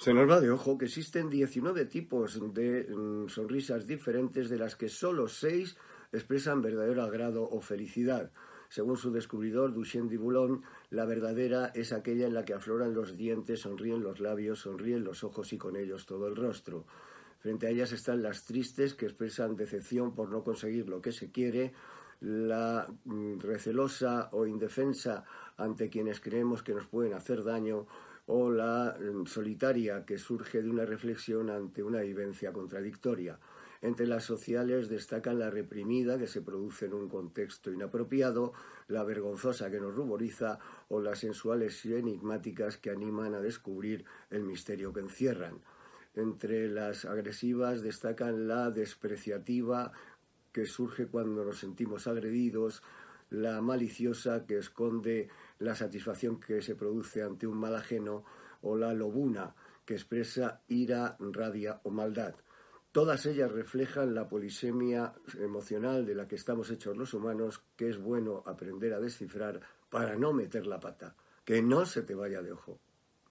Se nos va de ojo que existen 19 tipos de mm, sonrisas diferentes de las que solo 6 expresan verdadero agrado o felicidad. Según su descubridor, Duchenne de Boulogne, la verdadera es aquella en la que afloran los dientes, sonríen los labios, sonríen los ojos y con ellos todo el rostro. Frente a ellas están las tristes, que expresan decepción por no conseguir lo que se quiere, la mm, recelosa o indefensa ante quienes creemos que nos pueden hacer daño, o la mm, solitaria que surge de una reflexión ante una vivencia contradictoria. Entre las sociales destacan la reprimida que se produce en un contexto inapropiado, la vergonzosa que nos ruboriza o las sensuales y enigmáticas que animan a descubrir el misterio que encierran. Entre las agresivas destacan la despreciativa que surge cuando nos sentimos agredidos, la maliciosa que esconde la satisfacción que se produce ante un mal ajeno o la lobuna que expresa ira, rabia o maldad. Todas ellas reflejan la polisemia emocional de la que estamos hechos los humanos, que es bueno aprender a descifrar para no meter la pata. Que no se te vaya de ojo.